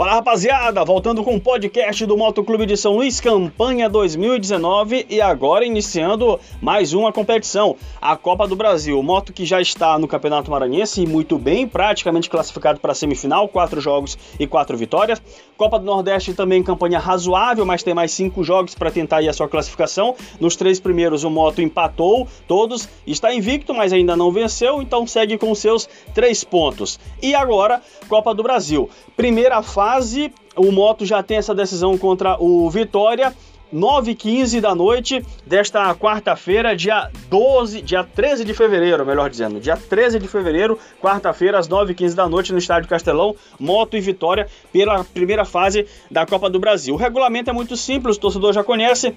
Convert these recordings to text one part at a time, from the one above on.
Fala rapaziada, voltando com o podcast do Motoclube de São Luís, campanha 2019 e agora iniciando mais uma competição, a Copa do Brasil. Moto que já está no Campeonato Maranhense e muito bem, praticamente classificado para a semifinal, quatro jogos e quatro vitórias. Copa do Nordeste também campanha razoável, mas tem mais cinco jogos para tentar ir a sua classificação. Nos três primeiros o Moto empatou todos, está invicto, mas ainda não venceu, então segue com seus três pontos. E agora, Copa do Brasil. Primeira fase fase. O Moto já tem essa decisão contra o Vitória. 9 h 15 da noite desta quarta-feira, dia 12, dia 13 de fevereiro, melhor dizendo, dia 13 de fevereiro, quarta-feira, às 9 h 15 da noite, no Estádio Castelão, Moto e Vitória, pela primeira fase da Copa do Brasil. O regulamento é muito simples, o torcedor já conhece.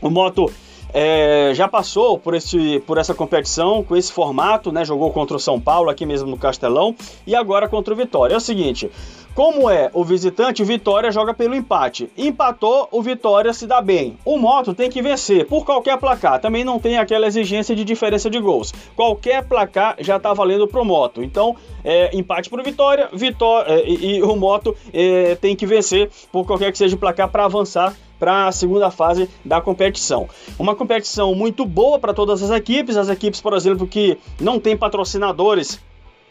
O Moto é, já passou por, esse, por essa competição com esse formato, né? Jogou contra o São Paulo aqui mesmo no Castelão e agora contra o Vitória. É o seguinte: como é o visitante, o Vitória joga pelo empate. Empatou, o Vitória se dá bem. O Moto tem que vencer por qualquer placar. Também não tem aquela exigência de diferença de gols. Qualquer placar já está valendo pro Moto. Então, é, empate pro Vitória, Vitória é, e, e, o Moto é, tem que vencer por qualquer que seja o placar para avançar para a segunda fase da competição. Uma competição muito boa para todas as equipes, as equipes, por exemplo, que não têm patrocinadores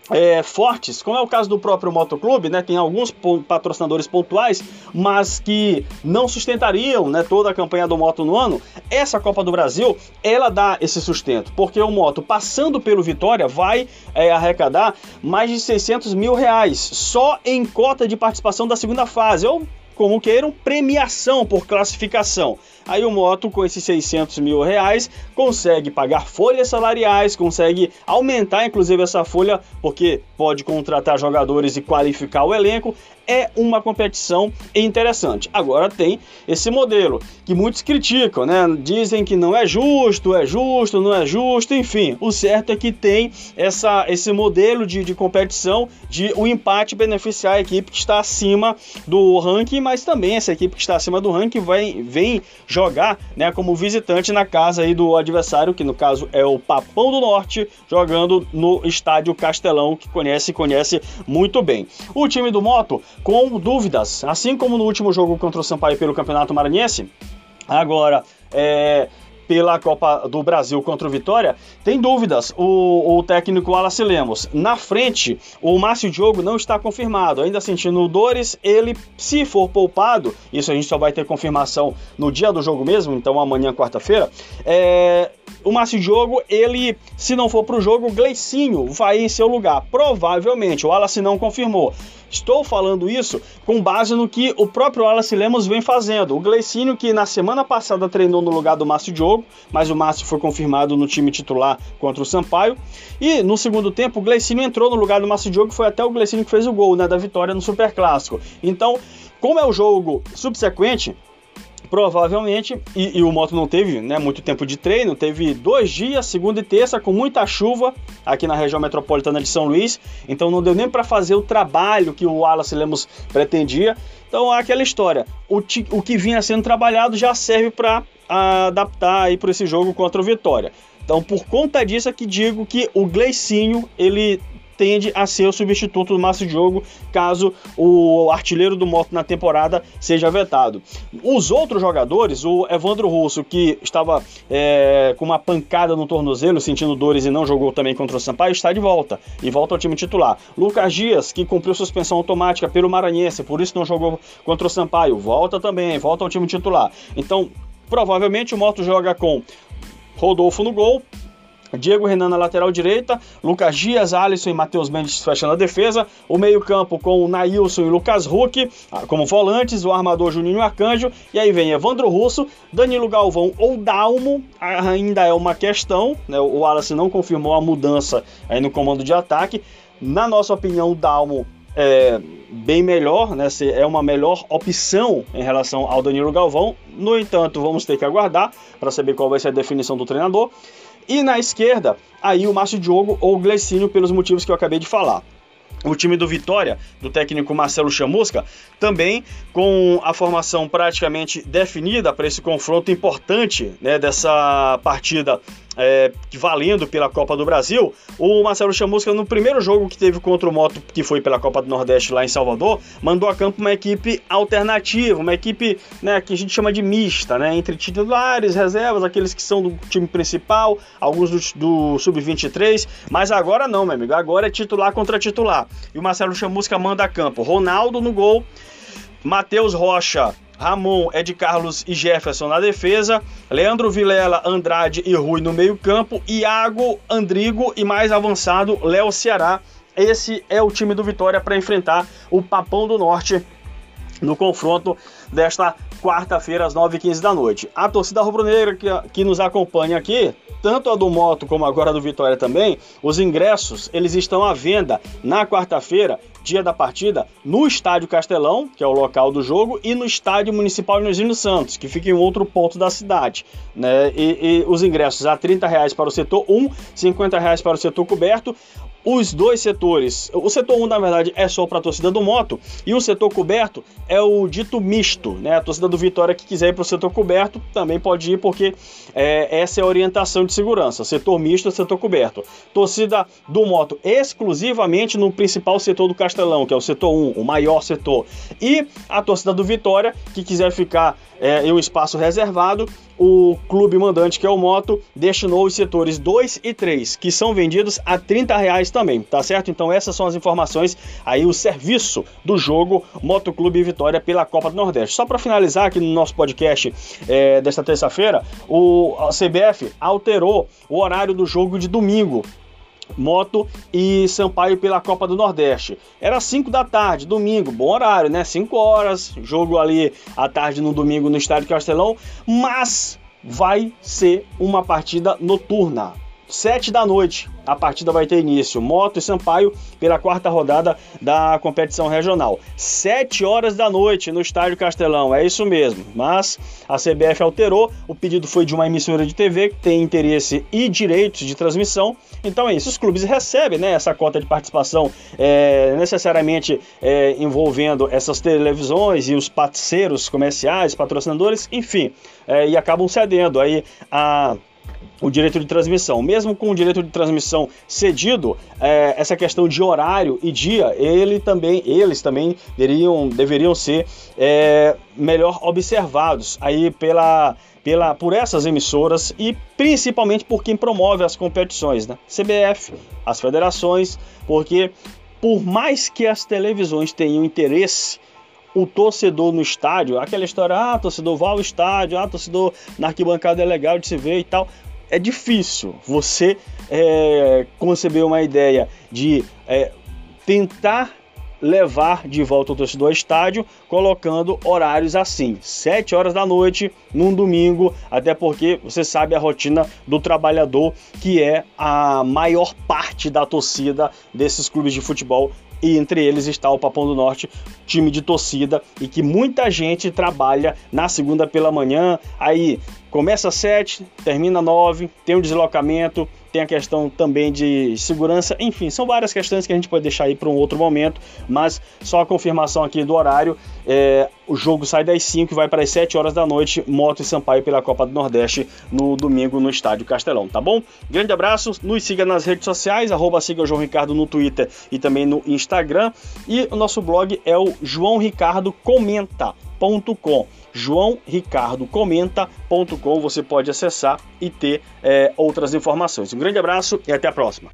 é, fortes, como é o caso do próprio motoclube, né? Tem alguns patrocinadores pontuais, mas que não sustentariam, né, toda a campanha do moto no ano. Essa Copa do Brasil, ela dá esse sustento, porque o moto passando pelo Vitória vai é, arrecadar mais de 600 mil reais só em cota de participação da segunda fase, ou como queiram, premiação por classificação. Aí o Moto, com esses 600 mil reais, consegue pagar folhas salariais, consegue aumentar inclusive essa folha, porque pode contratar jogadores e qualificar o elenco. É uma competição interessante. Agora tem esse modelo que muitos criticam, né? Dizem que não é justo, é justo, não é justo, enfim. O certo é que tem essa, esse modelo de, de competição de o empate beneficiar a equipe que está acima do ranking, mas também essa equipe que está acima do ranking vai, vem jogar né, como visitante na casa aí do adversário, que no caso é o Papão do Norte, jogando no estádio Castelão, que conhece conhece muito bem. O time do Moto com dúvidas, assim como no último jogo contra o Sampaio pelo Campeonato Maranhense, agora é pela Copa do Brasil contra o Vitória, tem dúvidas. O, o técnico Wallace Lemos. Na frente, o Márcio Diogo não está confirmado. Ainda sentindo dores, ele, se for poupado, isso a gente só vai ter confirmação no dia do jogo mesmo, então amanhã, quarta-feira. É, o Márcio Diogo, ele, se não for para o jogo, o Gleicinho vai em seu lugar. Provavelmente, o Wallace não confirmou. Estou falando isso com base no que o próprio Wallace Lemos vem fazendo. O Gleicinho, que na semana passada treinou no lugar do Márcio Diogo, mas o Márcio foi confirmado no time titular contra o Sampaio. E no segundo tempo, o Gleicinho entrou no lugar do Márcio Diogo, foi até o Gleicinho que fez o gol né, da vitória no Super Clássico. Então, como é o jogo subsequente, provavelmente, e, e, o Moto não teve né, muito tempo de treino, teve dois dias, segunda e terça, com muita chuva aqui na região metropolitana de São Luís, então não deu nem para fazer o trabalho que o Wallace Lemos pretendia. Então é aquela história, o, o que vinha sendo trabalhado já serve para adaptar para esse jogo contra o Vitória. Então, por conta disso é que digo que o Gleicinho, ele tende a ser o substituto do Márcio Diogo caso o artilheiro do Moto na temporada seja vetado. Os outros jogadores, o Evandro Russo, que estava é, com uma pancada no tornozelo, sentindo dores e não jogou também contra o Sampaio, está de volta e volta ao time titular. Lucas Dias, que cumpriu suspensão automática pelo Maranhense, por isso não jogou contra o Sampaio, volta também, volta ao time titular. Então, provavelmente o Moto joga com Rodolfo no gol, Diego Renan na lateral direita, Lucas Dias, Alisson e Matheus Mendes fechando a defesa, o meio-campo com o Nailson e Lucas Huck ah, como volantes, o armador Juninho Arcanjo, e aí vem Evandro Russo, Danilo Galvão ou Dalmo, ainda é uma questão, né? o Wallace não confirmou a mudança aí no comando de ataque. Na nossa opinião, o Dalmo é bem melhor, né? É uma melhor opção em relação ao Danilo Galvão. No entanto, vamos ter que aguardar para saber qual vai ser a definição do treinador. E na esquerda, aí o Márcio Diogo ou o Gleicínio, pelos motivos que eu acabei de falar. O time do Vitória, do técnico Marcelo Chamusca, também com a formação praticamente definida para esse confronto importante né, dessa partida é, valendo pela Copa do Brasil, o Marcelo Chamusca, no primeiro jogo que teve contra o Moto, que foi pela Copa do Nordeste lá em Salvador, mandou a campo uma equipe alternativa, uma equipe né, que a gente chama de mista, né, entre titulares, reservas, aqueles que são do time principal, alguns do, do Sub-23, mas agora não, meu amigo, agora é titular contra titular. E o Marcelo Chamusca manda a campo Ronaldo no gol, Matheus Rocha Ramon, Ed Carlos e Jefferson na defesa, Leandro Vilela, Andrade e Rui no meio-campo, Iago, Andrigo e mais avançado, Léo Ceará. Esse é o time do Vitória para enfrentar o Papão do Norte no confronto desta quarta-feira às 9h15 da noite. A torcida rubro-negra que, que nos acompanha aqui, tanto a do Moto como agora a do Vitória também, os ingressos eles estão à venda na quarta-feira, dia da partida, no Estádio Castelão, que é o local do jogo, e no Estádio Municipal Inozino Santos, que fica em outro ponto da cidade. Né? E, e os ingressos a R$ reais para o setor 1, R$ reais para o setor coberto os dois setores. O setor 1, na verdade, é só para a torcida do Moto, e o setor coberto é o dito misto, né? A torcida do Vitória que quiser ir para o setor coberto também pode ir, porque é, essa é a orientação de segurança. Setor misto, setor coberto. Torcida do Moto exclusivamente no principal setor do Castelão, que é o setor 1, o maior setor. E a torcida do Vitória, que quiser ficar é, em um espaço reservado, o clube mandante, que é o Moto, destinou os setores 2 e 3, que são vendidos a 30 reais também, tá certo? Então essas são as informações aí, o serviço do jogo Moto Clube Vitória pela Copa do Nordeste. Só para finalizar aqui no nosso podcast é, desta terça-feira, o CBF alterou o horário do jogo de domingo Moto e Sampaio pela Copa do Nordeste. Era 5 da tarde, domingo, bom horário, né? 5 horas, jogo ali à tarde no domingo no Estádio Castelão, mas vai ser uma partida noturna. 7 da noite, a partida vai ter início. Moto e Sampaio pela quarta rodada da competição regional. 7 horas da noite no Estádio Castelão, é isso mesmo. Mas a CBF alterou, o pedido foi de uma emissora de TV que tem interesse e direitos de transmissão. Então é isso, os clubes recebem né, essa cota de participação é, necessariamente é, envolvendo essas televisões e os parceiros comerciais, patrocinadores, enfim, é, e acabam cedendo aí a o direito de transmissão. Mesmo com o direito de transmissão cedido, é, essa questão de horário e dia, ele também, eles também deveriam, deveriam ser é, melhor observados aí pela, pela, por essas emissoras e principalmente por quem promove as competições, né? CBF, as federações, porque por mais que as televisões tenham interesse o torcedor no estádio, aquela história, ah, torcedor vá ao estádio, ah, torcedor na arquibancada é legal de se ver e tal é difícil você é, conceber uma ideia de é, tentar levar de volta o torcedor ao estádio, colocando horários assim, 7 horas da noite, num domingo, até porque você sabe a rotina do trabalhador, que é a maior parte da torcida desses clubes de futebol e entre eles está o Papão do Norte, time de torcida e que muita gente trabalha na segunda pela manhã. Aí começa às 7, termina às 9, tem um deslocamento, tem a questão também de segurança, enfim, são várias questões que a gente pode deixar aí para um outro momento, mas só a confirmação aqui do horário, é, o jogo sai das 5 e vai para as 7 horas da noite, Moto e Sampaio pela Copa do Nordeste no domingo no Estádio Castelão, tá bom? Grande abraço, nos siga nas redes sociais, arroba siga João Ricardo no Twitter e também no Instagram, e o nosso blog é o João Ricardo Comenta.com joãoricardocomenta.com. Você pode acessar e ter é, outras informações. Um grande abraço e até a próxima.